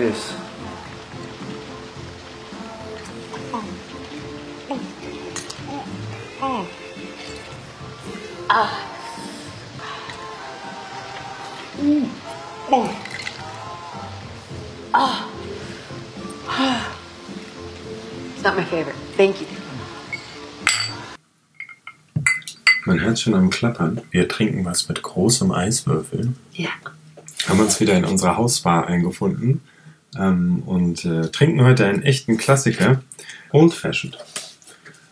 Cheers. It's not my favorite. Thank you. Man hört schon am Klappern. Wir trinken was mit großem Eiswürfel. Ja. Haben uns wieder in unserer Hausbar eingefunden ähm, und äh, trinken heute einen echten Klassiker. Old Fashioned.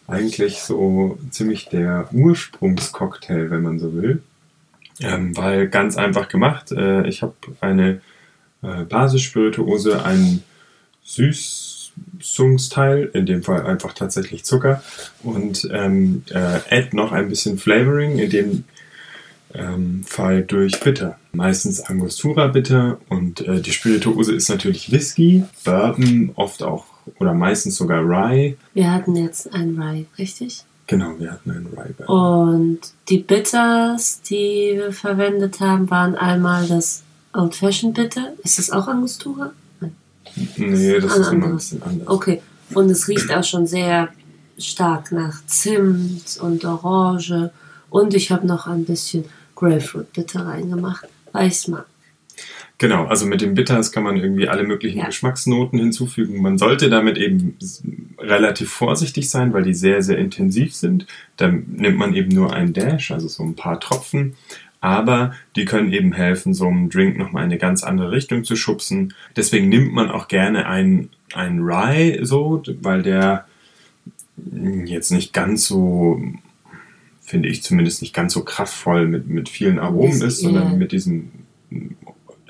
Eigentlich so ziemlich der Ursprungscocktail, wenn man so will. Ähm, weil ganz einfach gemacht. Äh, ich habe eine äh, Basisspirituose, einen Süßungsteil, in dem Fall einfach tatsächlich Zucker und ähm, äh, add noch ein bisschen Flavoring, in dem ähm, Fall durch Bitter. Meistens Angostura Bitter und äh, die Spirituose ist natürlich Whisky, Bourbon, oft auch oder meistens sogar Rye. Wir hatten jetzt ein Rye, richtig? Genau, wir hatten einen Rye Bourbon. Und die Bitters, die wir verwendet haben, waren einmal das Old Fashioned Bitter. Ist das auch Angostura? Nein. Nee, das Ein ist immer ein bisschen anders. Okay. Und es riecht auch schon sehr stark nach Zimt und Orange. Und ich habe noch ein bisschen Grapefruit Bitter reingemacht, weil ich es mag. Genau, also mit dem Bitters kann man irgendwie alle möglichen Ja. Geschmacksnoten hinzufügen. Man sollte damit eben relativ vorsichtig sein, weil die sehr, sehr intensiv sind. Dann nimmt man eben nur einen Dash, also so ein paar Tropfen. Aber die können eben helfen, so einen Drink nochmal in eine ganz andere Richtung zu schubsen. Deswegen nimmt man auch gerne einen, einen Rye so, weil der jetzt nicht ganz so, finde ich zumindest nicht ganz so kraftvoll mit, mit vielen Aromen Ist- sondern ja. mit diesem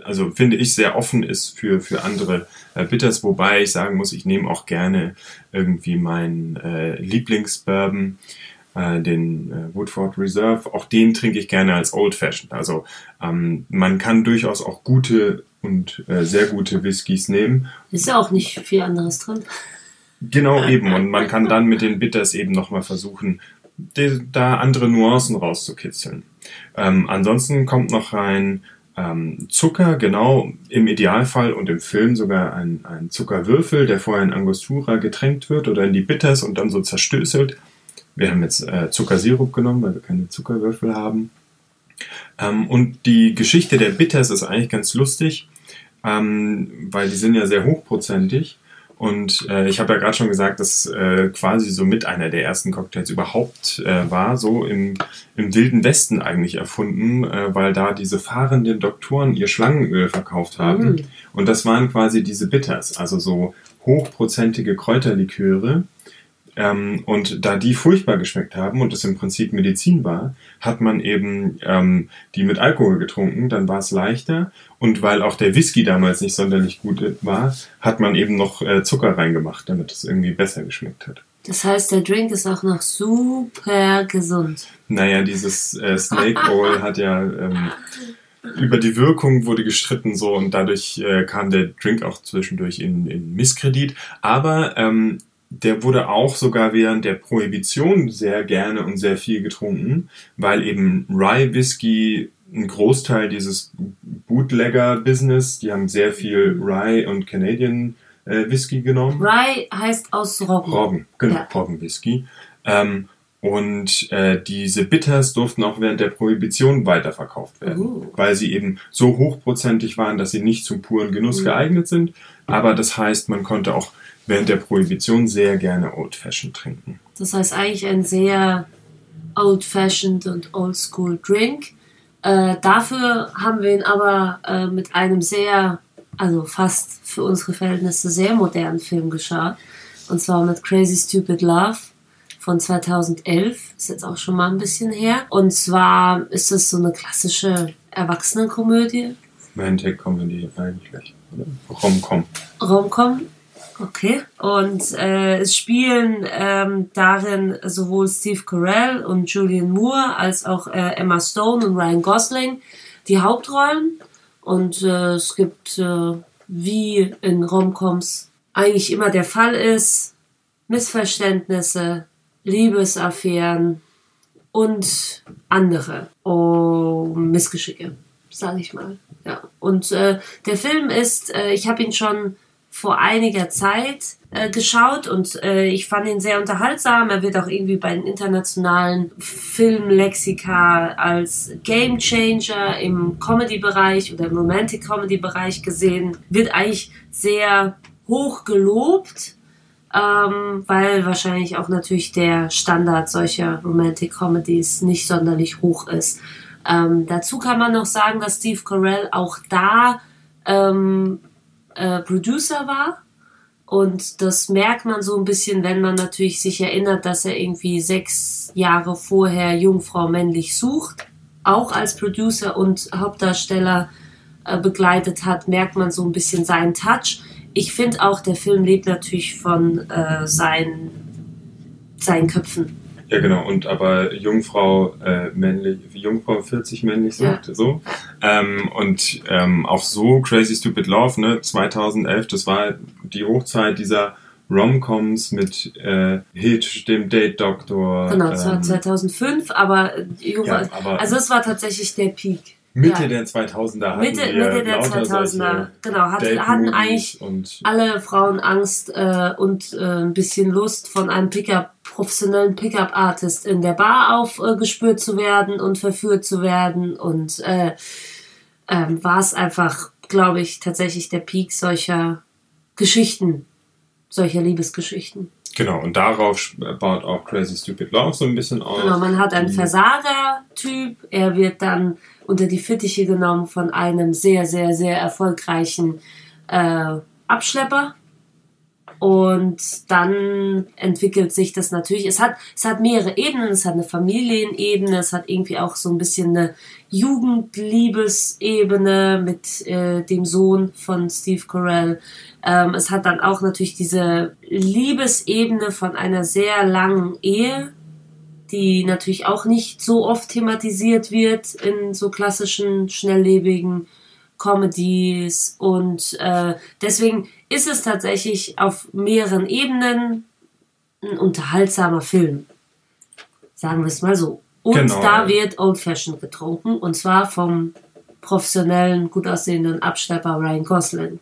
also finde ich sehr offen ist für, für andere äh, Bitters, wobei ich sagen muss, ich nehme auch gerne irgendwie meinen äh, Lieblingsbourbon, äh, den äh, Woodford Reserve, auch den trinke ich gerne als Old Fashioned. Also ähm, man kann durchaus auch gute und äh, sehr gute Whiskys nehmen. Ist ja auch nicht viel anderes drin. Genau eben. Und man kann dann mit den Bitters eben nochmal versuchen, da andere Nuancen rauszukitzeln. Ähm, ansonsten kommt noch rein ähm, Zucker, genau im Idealfall und im Film sogar ein, ein Zuckerwürfel, der vorher in Angostura getränkt wird oder in die Bitters und dann so zerstößelt. Wir haben jetzt äh, Zuckersirup genommen, weil wir keine Zuckerwürfel haben. Ähm, und die Geschichte der Bitters ist eigentlich ganz lustig, ähm, weil die sind ja sehr hochprozentig. Und äh, ich habe ja gerade schon gesagt, dass äh, quasi so mit einer der ersten Cocktails überhaupt äh, war, so im, im wilden Westen eigentlich erfunden, äh, weil da diese fahrenden Doktoren ihr Schlangenöl verkauft haben. Mm. Und das waren quasi diese Bitters, also so hochprozentige Kräuterliköre. Ähm, und da die furchtbar geschmeckt haben und es im Prinzip Medizin war, hat man eben ähm, die mit Alkohol getrunken, dann war es leichter. Und weil auch der Whisky damals nicht sonderlich gut war, hat man eben noch äh, Zucker reingemacht, damit es irgendwie besser geschmeckt hat. Das heißt, der Drink ist auch noch super gesund. Naja, dieses äh, Snake Oil hat ja ähm, über die Wirkung wurde gestritten so und dadurch äh, kam der Drink auch zwischendurch in, in Misskredit. Aber ähm, der wurde auch sogar während der Prohibition sehr gerne und sehr viel getrunken, weil eben Rye Whisky ein Großteil dieses Bootlegger-Business, die haben sehr viel Rye und Canadian äh, Whisky genommen. Rye heißt aus Roggen. Roggen, genau, Ja. Roggenwhisky. Ähm, und äh, diese Bitters durften auch während der Prohibition weiterverkauft werden, Uh. weil sie eben so hochprozentig waren, dass sie nicht zum puren Genuss Mhm. geeignet sind. Aber das heißt, man konnte auch während der Prohibition sehr gerne Old Fashioned trinken. Das heißt eigentlich ein sehr old-fashioned und oldschool Drink. Äh, dafür haben wir ihn aber äh, mit einem sehr, also fast für unsere Verhältnisse sehr modernen Film geschaut. Und zwar mit Crazy Stupid Love von 2011. Ist jetzt auch schon mal ein bisschen her. Und zwar ist es so eine klassische Erwachsenenkomödie. Romantic Comedy eigentlich, oder? Rom-Com. Romcom. Okay. Und äh, es spielen ähm, darin sowohl Steve Carell und Julian Moore als auch äh, Emma Stone und Ryan Gosling die Hauptrollen. Und äh, es gibt, äh, wie in Romcoms eigentlich immer der Fall ist, Missverständnisse, Liebesaffären und andere oh, Missgeschicke, sage ich mal. Ja. Und äh, der Film ist, äh, ich habe ihn schon vor einiger Zeit äh, geschaut und äh, ich fand ihn sehr unterhaltsam. Er wird auch irgendwie bei den internationalen Filmlexika als Game Changer im Comedy-Bereich oder im Romantic-Comedy-Bereich gesehen. Wird eigentlich sehr hoch gelobt, ähm, weil wahrscheinlich auch natürlich der Standard solcher Romantic Comedies nicht sonderlich hoch ist. Ähm, dazu kann man noch sagen, dass Steve Carell auch da ähm, äh, Producer war. Und das merkt man so ein bisschen, wenn man natürlich sich erinnert, dass er irgendwie sechs Jahre vorher Jungfrau männlich sucht, auch als Producer und Hauptdarsteller äh, begleitet hat, merkt man so ein bisschen seinen Touch. Ich finde auch, der Film lebt natürlich von äh, seinen, seinen Köpfen. Ja, genau. Und aber Jungfrau äh, männlich, Jungfrau 40 männlich sagt, ja. so. Ähm, und ähm, auch so Crazy Stupid Love, ne, 2011, das war die Hochzeit dieser Romcoms mit äh, Hitch, dem Date Doktor. Genau, das war ähm, 2005, aber, Jungfrau, ja, aber also es war tatsächlich der Peak. Mitte ja. der 2000er hatten Mitte, wir Mitte der 2000er, genau, hatten, hatten eigentlich alle Frauen Angst äh, und äh, ein bisschen Lust von einem Pickup, professionellen Pickup-Artist in der Bar aufgespürt äh, zu werden und verführt zu werden und äh, ähm, war es einfach, glaube ich, tatsächlich der Peak solcher Geschichten, solcher Liebesgeschichten. Genau, und darauf baut auch Crazy Stupid Love so ein bisschen auf. Genau, man hat einen Versager-Typ, er wird dann unter die Fittiche genommen von einem sehr, sehr, sehr erfolgreichen äh, Abschlepper. Und dann entwickelt sich das natürlich. Es hat, es hat mehrere Ebenen. Es hat eine Familienebene. Es hat irgendwie auch so ein bisschen eine Jugendliebesebene mit äh, dem Sohn von Steve Carell. Ähm, es hat dann auch natürlich diese Liebesebene von einer sehr langen Ehe die natürlich auch nicht so oft thematisiert wird in so klassischen, schnelllebigen Comedies. Und äh, deswegen ist es tatsächlich auf mehreren Ebenen ein unterhaltsamer Film. Sagen wir es mal so. Und genau, da ja. wird Old Fashioned getrunken und zwar vom professionellen, gut aussehenden Abschlepper Ryan Gosling.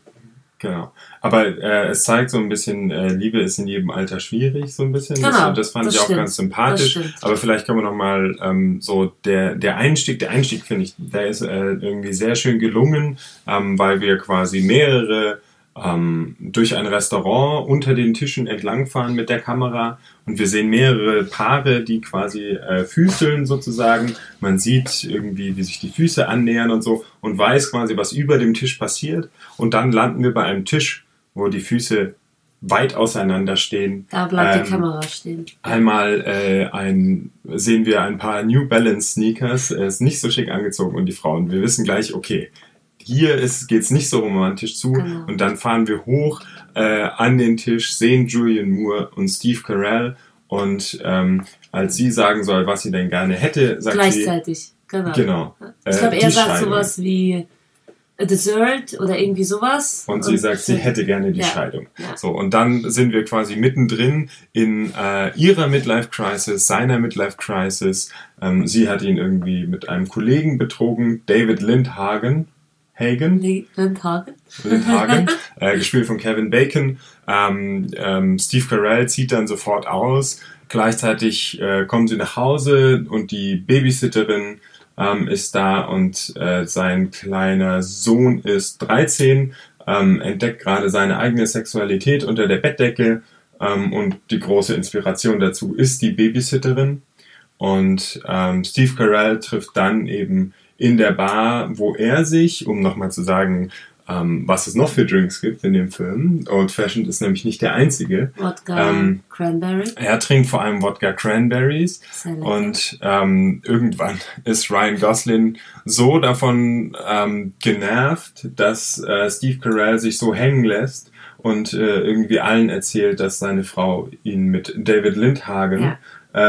Genau. Aber äh, es zeigt so ein bisschen, äh, Liebe ist in jedem Alter schwierig, so ein bisschen. Genau, das, das fand das ich stimmt, auch ganz sympathisch. Aber vielleicht können wir nochmal ähm, so der, der Einstieg, der Einstieg finde ich, der ist äh, irgendwie sehr schön gelungen, ähm, weil wir quasi mehrere ähm, durch ein Restaurant unter den Tischen entlangfahren mit der Kamera und wir sehen mehrere Paare, die quasi äh, füßeln sozusagen. Man sieht irgendwie, wie sich die Füße annähern und so und weiß quasi, was über dem Tisch passiert. Und dann landen wir bei einem Tisch, wo die Füße weit auseinander stehen. Da bleibt ähm, die Kamera stehen. Einmal äh, ein, sehen wir ein paar New Balance Sneakers, er ist nicht so schick angezogen und die Frauen. Wir wissen gleich, okay, hier geht es nicht so romantisch zu. Genau. Und dann fahren wir hoch äh, an den Tisch, sehen Julian Moore und Steve Carell. Und ähm, als sie sagen soll, was sie denn gerne hätte, sagt Gleichzeitig, sie... genau. genau ich glaube, äh, er sagt Scheidung. sowas wie a Dessert oder irgendwie sowas. Und, und sie sagt, sie hätte gerne die ja. Scheidung. Ja. So, und dann sind wir quasi mittendrin in äh, ihrer Midlife-Crisis, seiner Midlife-Crisis. Ähm, sie hat ihn irgendwie mit einem Kollegen betrogen, David Lindhagen, Hagen. Lindhagen. Lindhagen, äh, gespielt von Kevin Bacon. Ähm, ähm, Steve Carell zieht dann sofort aus. Gleichzeitig äh, kommen sie nach Hause und die Babysitterin ähm, ist da und äh, sein kleiner Sohn ist 13, ähm, entdeckt gerade seine eigene Sexualität unter der Bettdecke ähm, und die große Inspiration dazu ist die Babysitterin. Und ähm, Steve Carell trifft dann eben in der Bar, wo er sich, um nochmal zu sagen, ähm, was es noch für Drinks gibt in dem Film. Old Fashioned ist nämlich nicht der einzige. Wodka ähm, Cranberry. Er trinkt vor allem Wodka Cranberries. Und ähm, irgendwann ist Ryan Gosling so davon ähm, genervt, dass äh, Steve Carell sich so hängen lässt und äh, irgendwie allen erzählt, dass seine Frau ihn mit David Lindhagen ja.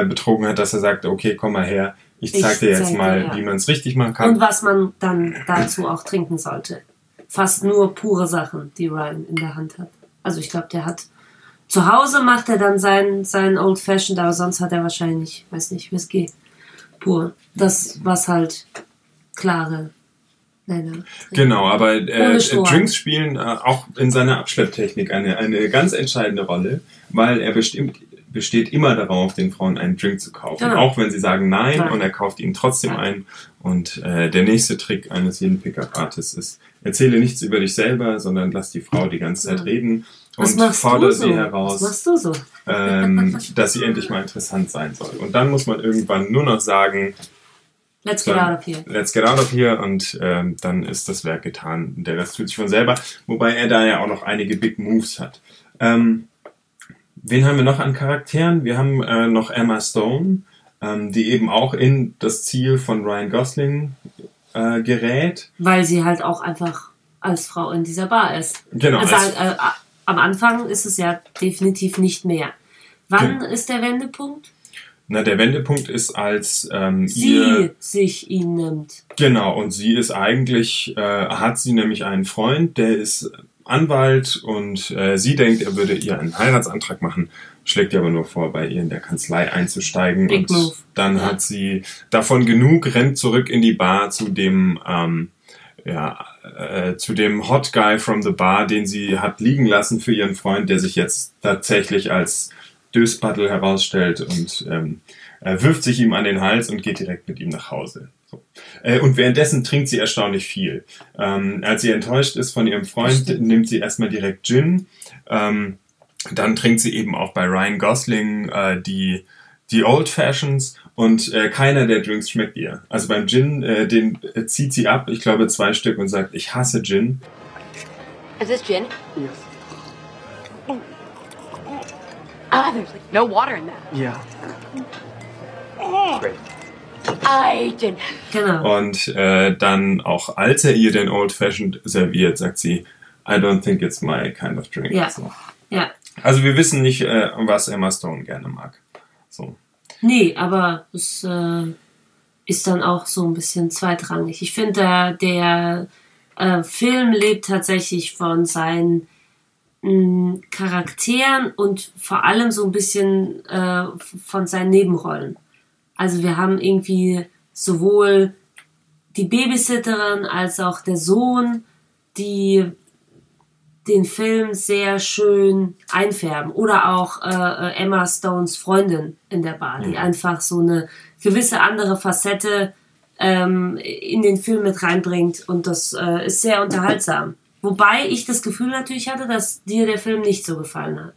äh, betrogen hat, dass er sagt, okay, komm mal her, ich zeig dir jetzt mal, ja. wie man es richtig machen kann. Und was man dann dazu auch trinken sollte. Fast nur pure Sachen, die Ryan in der Hand hat. Also ich glaube, der hat zu Hause macht er dann seinen, seinen Old Fashioned, aber sonst hat er wahrscheinlich, weiß nicht, Whisky pur. Das, was halt klare Nein, Genau, aber äh, Drinks spielen äh, auch in seiner Abschlepptechnik eine, eine ganz entscheidende Rolle, weil er bestimmt, besteht immer darauf, den Frauen einen Drink zu kaufen. Genau. Auch wenn sie sagen nein, nein, und er kauft ihnen trotzdem ja. einen. Und äh, der nächste Trick eines jeden Pickup-Artists ist, erzähle nichts über dich selber, sondern lass die Frau die ganze Zeit reden und fordere so? sie heraus, so? ähm, dass sie endlich mal interessant sein soll. Und dann muss man irgendwann nur noch sagen, Let's get out of here. Let's get out of here und ähm, dann ist das Werk getan. Der Rest tut sich von selber, wobei er da ja auch noch einige Big Moves hat. Ähm, wen haben wir noch an Charakteren? Wir haben äh, noch Emma Stone, ähm, die eben auch in das Ziel von Ryan Gosling äh, gerät. Weil sie halt auch einfach als Frau in dieser Bar ist. Genau. Also, äh, am Anfang ist es ja definitiv nicht mehr. Wann okay. ist der Wendepunkt? Na, der Wendepunkt ist, als ähm, sie sich ihn nimmt. Genau, und sie ist eigentlich, äh, hat sie nämlich einen Freund, der ist Anwalt und äh, sie denkt, er würde ihr einen Heiratsantrag machen, schlägt ihr aber nur vor, bei ihr in der Kanzlei einzusteigen. Big und move. dann hat sie davon genug, rennt zurück in die Bar zu dem, ähm, ja, äh, zu dem Hot Guy from the Bar, den sie hat liegen lassen für ihren Freund, der sich jetzt tatsächlich als Döspaddel herausstellt und ähm, er wirft sich ihm an den Hals und geht direkt mit ihm nach Hause. So. Äh, und währenddessen trinkt sie erstaunlich viel. Ähm, als sie enttäuscht ist von ihrem Freund, nimmt sie erstmal direkt Gin. Ähm, dann trinkt sie eben auch bei Ryan Gosling äh, die, die Old Fashions und äh, keiner der Drinks schmeckt ihr. Also beim Gin, äh, den äh, zieht sie ab, ich glaube zwei Stück und sagt, ich hasse Gin. Is this gin? Yes. Ah, there's like no water in that. Yeah. Great. Did. Genau. Und äh, dann auch als er ihr den Old Fashioned serviert, sagt sie, I don't think it's my kind of drink. Ja. So. ja. Also wir wissen nicht, äh, was Emma Stone gerne mag. So. Nee, aber es äh, ist dann auch so ein bisschen zweitrangig. Ich finde, der, der äh, Film lebt tatsächlich von seinen mh, Charakteren und vor allem so ein bisschen äh, von seinen Nebenrollen. Also wir haben irgendwie sowohl die Babysitterin als auch der Sohn, die den Film sehr schön einfärben. Oder auch äh, Emma Stones Freundin in der Bar, die einfach so eine gewisse andere Facette ähm, in den Film mit reinbringt. Und das äh, ist sehr unterhaltsam. Wobei ich das Gefühl natürlich hatte, dass dir der Film nicht so gefallen hat.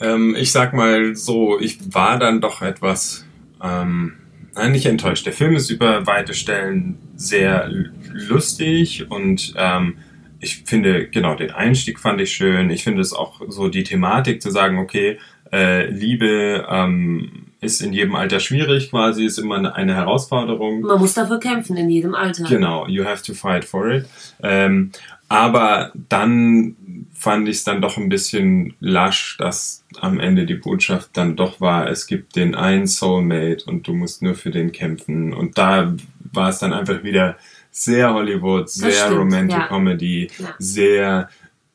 Ähm, ich sag mal so, ich war dann doch etwas, ähm, nein, nicht enttäuscht. Der Film ist über weite Stellen sehr lustig und ähm, ich finde, genau, den Einstieg fand ich schön. Ich finde es auch so die Thematik zu sagen, okay, äh, Liebe ähm, ist in jedem Alter schwierig, quasi, ist immer eine, Herausforderung. Man muss dafür kämpfen in jedem Alter. Genau, you have to fight for it. Ähm, aber dann fand ich es dann doch ein bisschen lasch, dass am Ende die Botschaft dann doch war, es gibt den einen Soulmate und du musst nur für den kämpfen. Und da war es dann einfach wieder sehr Hollywood, sehr stimmt, Romantic ja. Comedy, ja. sehr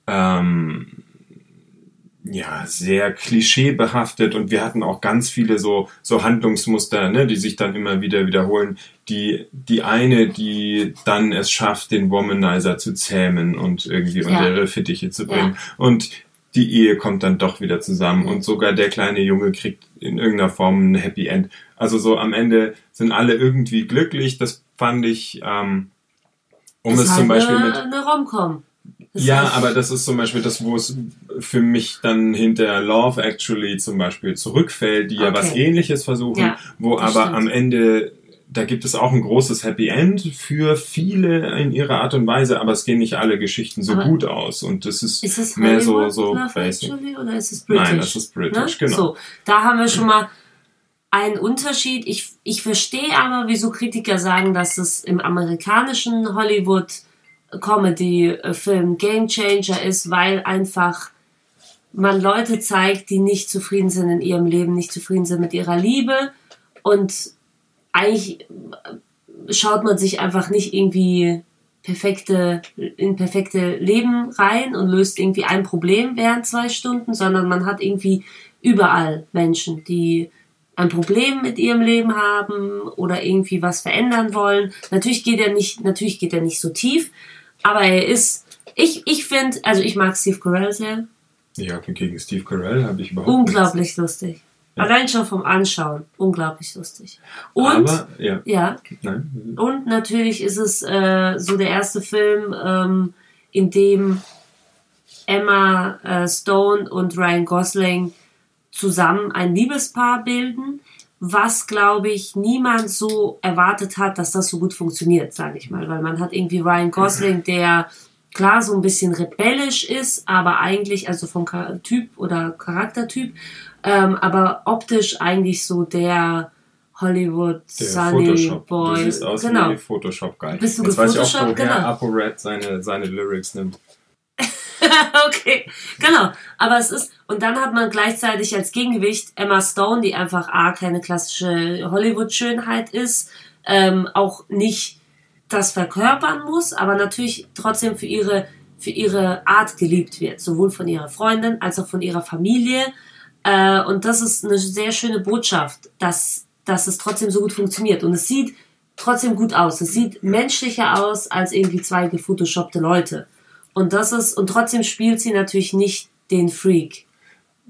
ähm, ja, sehr klischeebehaftet und wir hatten auch ganz viele so, so Handlungsmuster, ne, die sich dann immer wieder wiederholen. Die, die eine, die dann es schafft, den Womanizer zu zähmen und irgendwie ja. unter ihre Fittiche zu bringen. Ja. Und die Ehe kommt dann doch wieder zusammen und sogar der kleine Junge kriegt in irgendeiner Form ein Happy End. Also so am Ende sind alle irgendwie glücklich. Das fand ich, ähm, um es, es zum Beispiel eine, mit. Eine Romcom. Das ja, aber das ist zum Beispiel das, wo es für mich dann hinter Love Actually zum Beispiel zurückfällt, die okay. ja was ähnliches versuchen, ja, wo aber stimmt. am Ende, da gibt es auch ein großes Happy End für viele in ihrer Art und Weise, aber es gehen nicht alle Geschichten so aber gut aus. Und das ist, ist es mehr so, so Love basic. Actually oder ist es British? Nein, das ist British, ne? genau. So, da haben wir schon mal einen Unterschied. Ich, ich verstehe aber, wieso Kritiker sagen, dass es im amerikanischen Hollywood Comedy-Film Game Changer ist, weil einfach man Leute zeigt, die nicht zufrieden sind in ihrem Leben, nicht zufrieden sind mit ihrer Liebe und eigentlich schaut man sich einfach nicht irgendwie perfekte, in perfekte Leben rein und löst irgendwie ein Problem während zwei Stunden, sondern man hat irgendwie überall Menschen, die ein Problem mit ihrem Leben haben oder irgendwie was verändern wollen. Natürlich geht er nicht, natürlich geht er nicht so tief, aber er ist, ich, ich finde, also ich mag Steve Carell sehr. Ja, gegen Steve Carell habe ich überhaupt Unglaublich lustig. Ja. Allein schon vom Anschauen. Unglaublich lustig. Und, Aber, ja. ja, Nein. und natürlich ist es äh, so der erste Film, ähm, in dem Emma äh, Stone und Ryan Gosling zusammen ein Liebespaar bilden, was, glaube ich, niemand so erwartet hat, dass das so gut funktioniert, sage ich mal. Weil man hat irgendwie Ryan Gosling, der klar so ein bisschen rebellisch ist, aber eigentlich, also vom Typ oder Charaktertyp, ähm, aber optisch eigentlich so der Hollywood Der Sunny Photoshop. Boy. Du siehst aus genau. wie Photoshop-Guy. Bist du Jetzt weiß ich auch, woher Genau. ApoRed seine, seine Lyrics nimmt. okay, genau. Aber es ist, und dann hat man gleichzeitig als Gegengewicht Emma Stone, die einfach A, keine klassische Hollywood-Schönheit ist, ähm, auch nicht das verkörpern muss, aber natürlich trotzdem für ihre, für ihre Art geliebt wird, sowohl von ihrer Freundin als auch von ihrer Familie. Äh, und das ist eine sehr schöne Botschaft, dass, dass es trotzdem so gut funktioniert. Und es sieht trotzdem gut aus. Es sieht menschlicher aus als irgendwie zwei gefotoshoppte Leute. Und das ist, und trotzdem spielt sie natürlich nicht den Freak.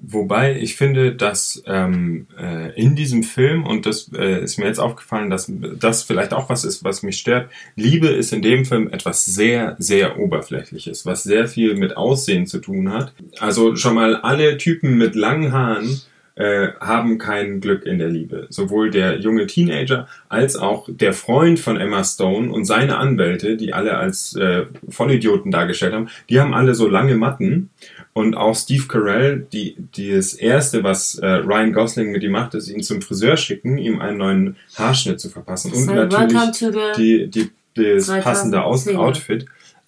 Wobei ich finde, dass ähm, äh, in diesem Film, und das äh, ist mir jetzt aufgefallen, dass das vielleicht auch was ist, was mich stört, Liebe ist in dem Film etwas sehr, sehr Oberflächliches, was sehr viel mit Aussehen zu tun hat. Also schon mal alle Typen mit langen Haaren äh, haben kein Glück in der Liebe. Sowohl der junge Teenager als auch der Freund von Emma Stone und seine Anwälte, die alle als äh, Vollidioten dargestellt haben, die haben alle so lange Matten. Und auch Steve Carell, die, die das erste, was äh, Ryan Gosling mit ihm macht, ist ihn zum Friseur schicken, ihm einen neuen Haarschnitt zu verpassen. Und So, natürlich die, die, das 2010er. passende Aus Outfit.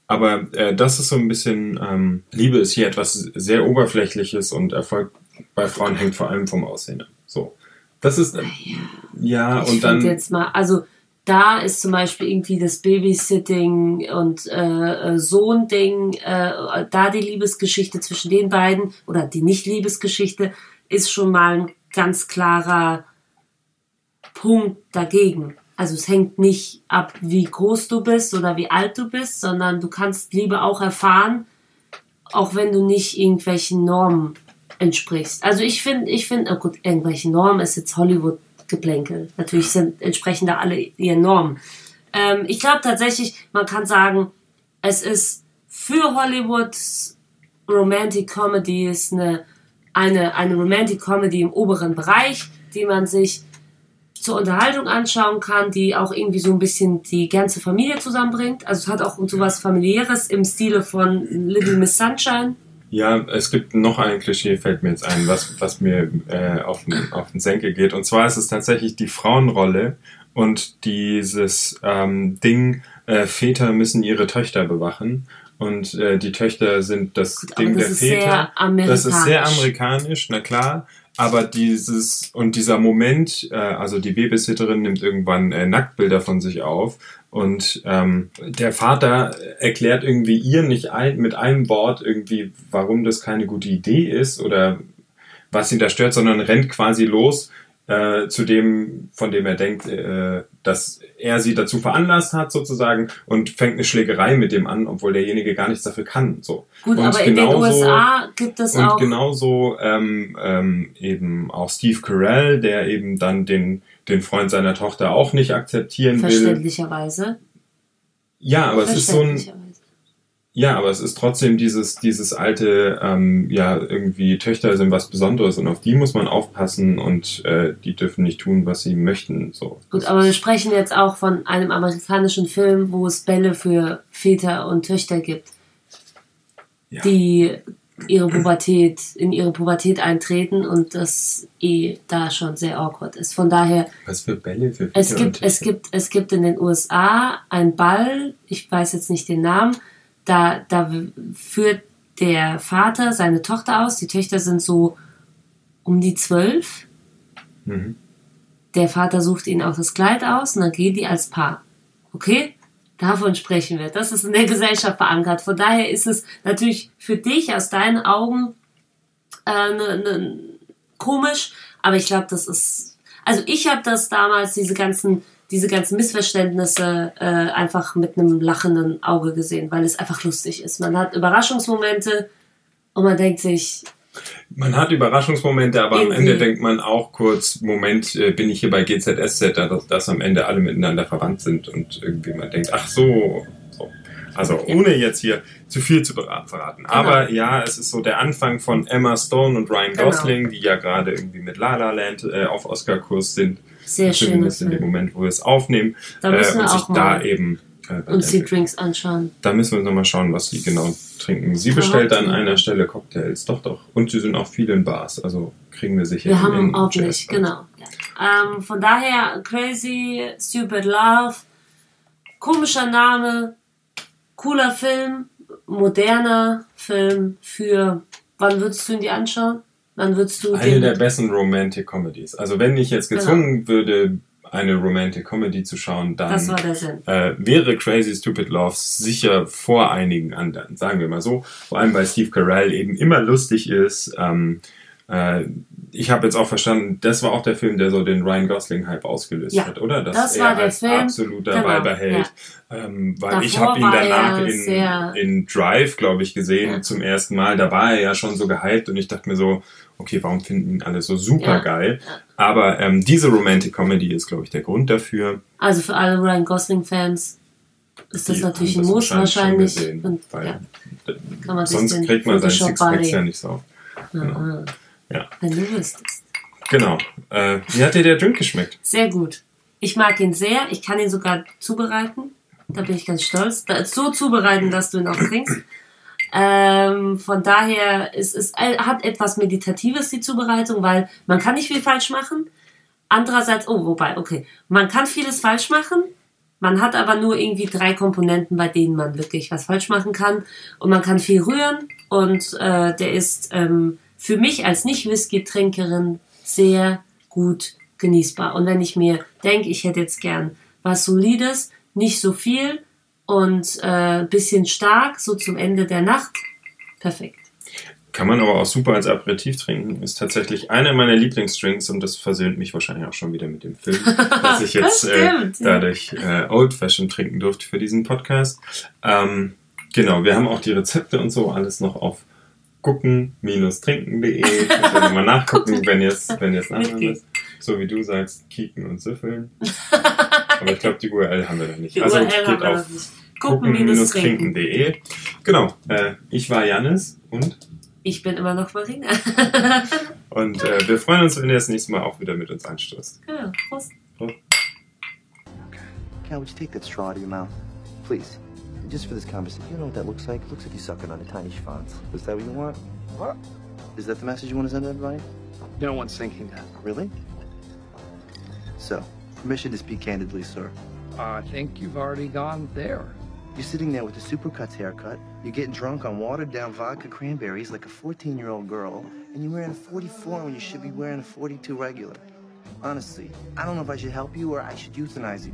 Aber äh, das ist so ein bisschen, ähm, Liebe ist hier etwas sehr Oberflächliches und Erfolg bei Frauen hängt vor allem vom Aussehen ab. So. Das ist, ähm, ja, ich und dann. jetzt mal, also da ist zum Beispiel irgendwie das Babysitting und äh, äh, Sohn-Ding, äh, da die Liebesgeschichte zwischen den beiden oder die Nicht-Liebesgeschichte ist schon mal ein ganz klarer Punkt dagegen. Also es hängt nicht ab, wie groß du bist oder wie alt du bist, sondern du kannst Liebe auch erfahren, auch wenn du nicht irgendwelchen Normen entsprichst. Also ich finde, ich finde, oh gut, irgendwelche Normen ist jetzt Hollywood-Geplänkel. Natürlich sind entsprechen da alle ihren Normen. Ähm, ich glaube tatsächlich, man kann sagen, es ist für Hollywoods Romantic Comedy ist eine, eine, eine Romantic Comedy im oberen Bereich, die man sich zur Unterhaltung anschauen kann, die auch irgendwie so ein bisschen die ganze Familie zusammenbringt. Also es hat auch so was familiäres im Stile von Little Miss Sunshine. Ja, es gibt noch ein Klischee, fällt mir jetzt ein, was, was mir äh, auf, den, auf den Senkel geht. Und zwar ist es tatsächlich die Frauenrolle und dieses ähm, Ding, äh, Väter müssen ihre Töchter bewachen. Und äh, die Töchter sind das Gut, Ding das der Väter. Das ist sehr amerikanisch, na klar. Aber dieses und dieser Moment, äh, also die Babysitterin nimmt irgendwann äh, Nacktbilder von sich auf und ähm, der Vater erklärt irgendwie ihr nicht ein, mit einem Wort irgendwie, warum das keine gute Idee ist oder was ihn da stört, sondern rennt quasi los äh, zu dem, von dem er denkt, äh, dass er sie dazu veranlasst hat sozusagen und fängt eine Schlägerei mit dem an, obwohl derjenige gar nichts dafür kann. So. Gut, und aber in den genauso- USA gibt es und auch. genauso ähm, ähm, eben auch Steve Carell, der eben dann den, den Freund seiner Tochter auch nicht akzeptieren will. Verständlicherweise. Ja, aber es ist so ein, Verständlicherweise. Ja, aber es ist trotzdem dieses, dieses alte, ähm, ja, irgendwie Töchter sind was Besonderes und auf die muss man aufpassen und äh, die dürfen nicht tun, was sie möchten. So. Gut, aber wir sprechen jetzt auch von einem amerikanischen Film, wo es Bälle für Väter und Töchter gibt, Ja. die ihre Pubertät, in ihre Pubertät eintreten und das eh da schon sehr awkward ist. Von daher, was für Bälle für es Väter gibt, und es Töchter? gibt, es gibt in den USA einen Ball, ich weiß jetzt nicht den Namen, da, da führt der Vater seine Tochter aus, die Töchter sind so um die zwölf Mhm. der Vater sucht ihnen auch das Kleid aus und dann gehen die als Paar. Okay? Davon sprechen wir. Das ist in der Gesellschaft verankert. Von daher ist es natürlich für dich aus deinen Augen äh, ne, ne, komisch, aber ich glaube, das ist. Also ich habe das damals, diese ganzen, diese ganzen Missverständnisse äh, einfach mit einem lachenden Auge gesehen, weil es einfach lustig ist. Man hat Überraschungsmomente und man denkt sich, Man hat Überraschungsmomente, aber am. Ende denkt man auch kurz, Moment, äh, bin ich hier bei GZSZ, dass, dass am Ende alle miteinander verwandt sind und irgendwie man denkt, ach so. so. Also ohne jetzt hier zu viel zu verraten. Aber ja, es ist so der Anfang von Emma Stone und Ryan Genau. Gosling, die ja gerade irgendwie mit La La Land äh, auf Oscar-Kurs sind. Sehr schöner Zumindest in dem. Moment, wo wir es aufnehmen. Da müssen äh, wir und sich auch da eben äh, uns die. Drinks anschauen. Da müssen wir nochmal schauen, was sie genau trinken. Sie bestellt an Karotten. einer Stelle Cocktails, doch, doch. Und sie sind auch viel in Bars, also kriegen wir sicher Wir haben auch nicht, genau. Ja. Ähm, von daher, Crazy, Stupid Love, komischer Name, cooler Film, moderner Film für, wann würdest du ihn dir anschauen? Wann würdest du Eine der besten Romantic Comedies. Also wenn ich jetzt gezwungen würde, eine Romantic Comedy zu schauen, dann äh, wäre Crazy Stupid Love sicher vor einigen anderen, sagen wir mal so. Vor allem, weil Steve Carell eben immer lustig ist. Ähm, äh, ich habe jetzt auch verstanden, das war auch der Film, der so den Ryan Gosling-Hype ausgelöst Ja, hat, oder? Dass das er war der als Film. absoluter Genau, Weiberheld. Ähm, weil ich Davor habe ihn danach in, in Drive, glaube ich, gesehen Ja. zum ersten Mal. Da war er ja schon so gehypt und ich dachte mir so, okay, warum finden ihn alle so super geil? Aber ähm, diese Romantic Comedy ist, glaube ich, der Grund dafür. Also für alle Ryan Gosling-Fans ist das Die natürlich ein Muss wahrscheinlich. gesehen, Und, weil ja, sonst kriegt man seinen Sixpacks ja nicht so. Aha. Ja, Wenn du wüsstest. genau. Äh, wie hat dir der Drink geschmeckt? Sehr gut. Ich mag ihn sehr. Ich kann ihn sogar zubereiten. Da bin ich ganz stolz. Da, so zubereiten, dass du ihn auch trinkst. Ähm, von daher ist es hat etwas Meditatives, die Zubereitung, weil man kann nicht viel falsch machen. Andererseits, oh, wobei, okay, man kann vieles falsch machen. Man hat aber nur irgendwie drei Komponenten, bei denen man wirklich was falsch machen kann. Und man kann viel rühren. Und äh, der ist ähm, für mich als Nicht-Whisky-Trinkerin sehr gut genießbar. Und wenn ich mir denke, ich hätte jetzt gern was Solides, nicht so viel und äh, bisschen stark, so zum Ende der Nacht, perfekt. Kann man aber auch super als Aperitif trinken. Ist tatsächlich einer meiner Lieblingsdrinks und das versöhnt mich wahrscheinlich auch schon wieder mit dem Film, dass ich jetzt Das äh, dadurch äh, Old Fashioned trinken durfte für diesen Podcast. Ähm, genau, wir haben auch die Rezepte und so alles noch auf gucken-trinken.de. Könnt ihr nochmal nachgucken, wenn ihr es wenn ihr's nachhören. So wie du sagst, kicken und süffeln. Aber ich glaube, die URL haben wir da nicht. Die also URL geht auf noch gucken-trinken.de. Genau, äh, ich war Janis und Ich bin immer noch Marina. Und äh, wir freuen uns, wenn ihr das nächste Mal auch wieder mit uns anstoßt. ja, Prost. Cal, would you take that straw out of your mouth? Please. Just for this conversation. You know what that looks like? It looks like you're sucking on a tiny schwanz. Is that what you want? What? Is that the message you want to send to everybody? No one's thinking that. Really? So, permission to speak candidly, sir. I think you've already gone there. You're sitting there with a supercuts haircut, you're getting drunk on watered down vodka cranberries like a 14 year old girl, and you're wearing a 44 when you should be wearing a 42 regular. Honestly, I don't know if I should help you or I should euthanize you.